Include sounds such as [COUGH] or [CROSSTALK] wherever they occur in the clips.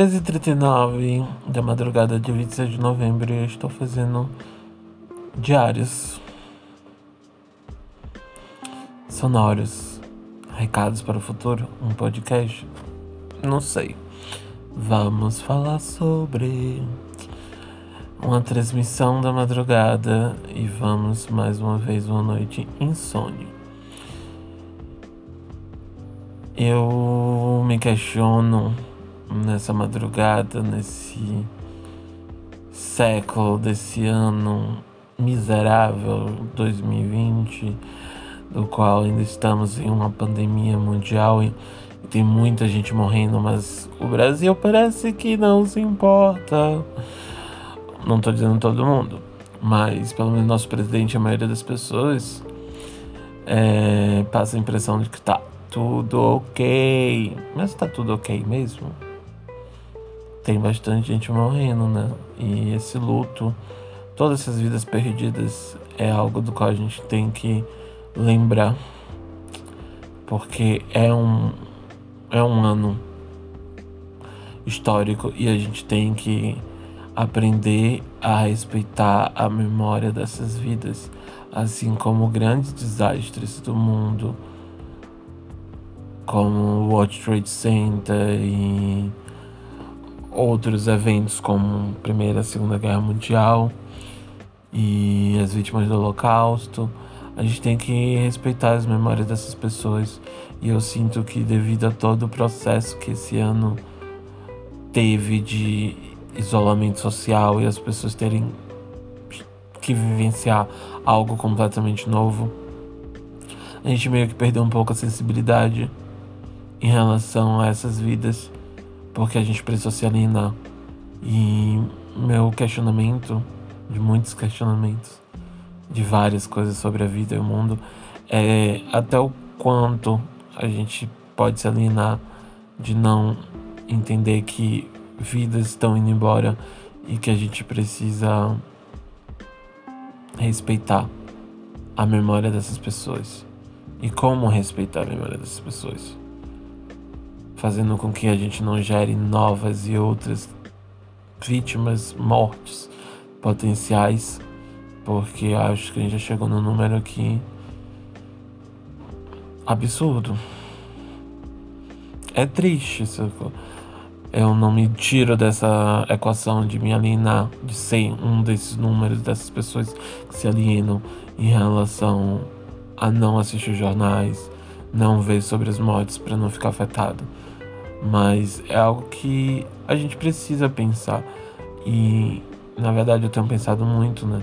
13h39 da madrugada de 26 de novembro eu estou fazendo diários sonoros, recados para o futuro, um podcast, não sei. Vamos falar sobre uma transmissão da madrugada e vamos mais uma vez uma noite insônia. Eu me questiono nessa madrugada, nesse século desse ano miserável 2020, do qual ainda estamos em uma pandemia mundial e tem muita gente morrendo, mas o Brasil parece que não se importa. Não estou dizendo todo mundo, mas pelo menos nosso presidente, a maioria das pessoas, é, passa a impressão de que tá tudo ok. Mas tá tudo ok mesmo? Tem bastante gente morrendo, né? E esse luto, todas essas vidas perdidas, é algo do qual a gente tem que lembrar, porque é um, é um ano histórico e a gente tem que aprender a respeitar a memória dessas vidas, assim como grandes desastres do mundo, como o World Trade Center e outros eventos como Primeira e Segunda Guerra Mundial e as vítimas do Holocausto. A gente tem que respeitar as memórias dessas pessoas e eu sinto que devido a todo o processo que esse ano teve de isolamento social e as pessoas terem que vivenciar algo completamente novo, a gente meio que perdeu um pouco a sensibilidade em relação a essas vidas porque a gente precisa se alienar. E meu questionamento, de muitos questionamentos, de várias coisas sobre a vida e o mundo, é até o quanto a gente pode se alienar de não entender que vidas estão indo embora e que a gente precisa respeitar a memória dessas pessoas. E como respeitar a memória dessas pessoas? Fazendo com que a gente não gere novas e outras vítimas, mortes potenciais, porque acho que a gente já chegou no número aqui absurdo. É triste isso. Eu não me tiro dessa equação de me alienar, de ser um desses números dessas pessoas que se alienam em relação a não assistir jornais, não ver sobre as mortes para não ficar afetado mas é algo que a gente precisa pensar. E na verdade eu tenho pensado muito, né?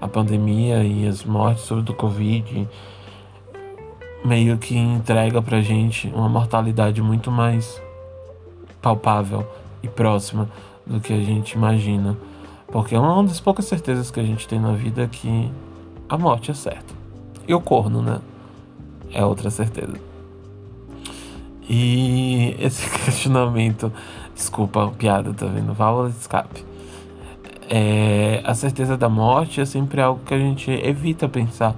A pandemia e as mortes sobre do Covid meio que entrega pra gente uma mortalidade muito mais palpável e próxima do que a gente imagina. Porque é uma das poucas certezas que a gente tem na vida que a morte é certa. E o corno, né? É outra certeza. E esse [LAUGHS] questionamento, desculpa, piada, tá vendo? Válvula de escape. É, a certeza da morte é sempre algo que a gente evita pensar.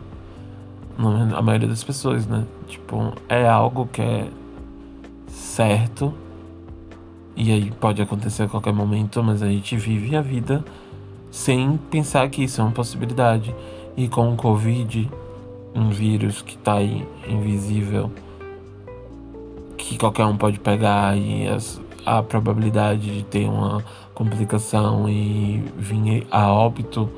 A maioria das pessoas, né? Tipo, é algo que é certo. E aí pode acontecer a qualquer momento, mas a gente vive a vida sem pensar que isso é uma possibilidade. E com o Covid, um vírus que tá aí invisível que qualquer um pode pegar e as, a probabilidade de ter uma complicação e vir a óbito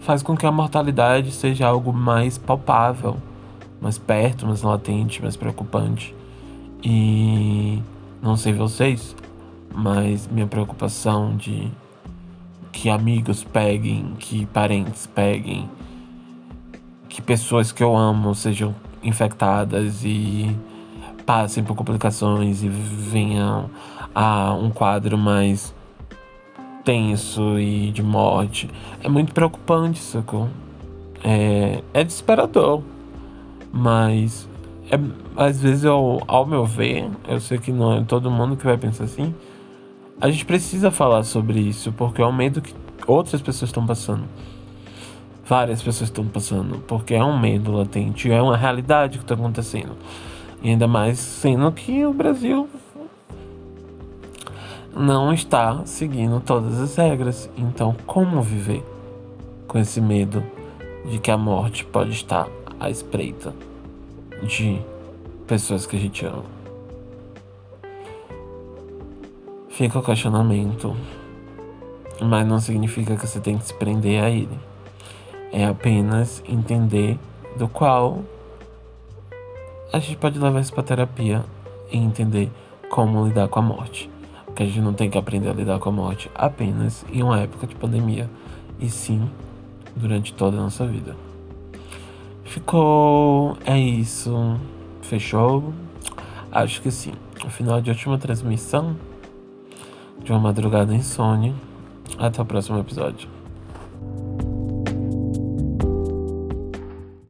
faz com que a mortalidade seja algo mais palpável, mais perto, mais latente, mais preocupante. E não sei vocês, mas minha preocupação de que amigos peguem, que parentes peguem, que pessoas que eu amo sejam infectadas e passem por complicações e venham a um quadro mais tenso e de morte. É muito preocupante, sacou? É, é desesperador. Mas é, às vezes eu, ao meu ver, eu sei que não é todo mundo que vai pensar assim. A gente precisa falar sobre isso, porque é um medo que outras pessoas estão passando. Várias pessoas estão passando, porque é um medo latente, é uma realidade que está acontecendo. E ainda mais sendo que o Brasil não está seguindo todas as regras. Então, como viver com esse medo de que a morte pode estar à espreita de pessoas que a gente ama? Fica o questionamento, mas não significa que você tem que se prender a ele. É apenas entender do qual a gente pode levar isso para terapia e entender como lidar com a morte. Porque a gente não tem que aprender a lidar com a morte apenas em uma época de pandemia, e sim durante toda a nossa vida. Ficou. É isso. Fechou? Acho que sim. No final de última transmissão de uma madrugada insônia. Até o próximo episódio.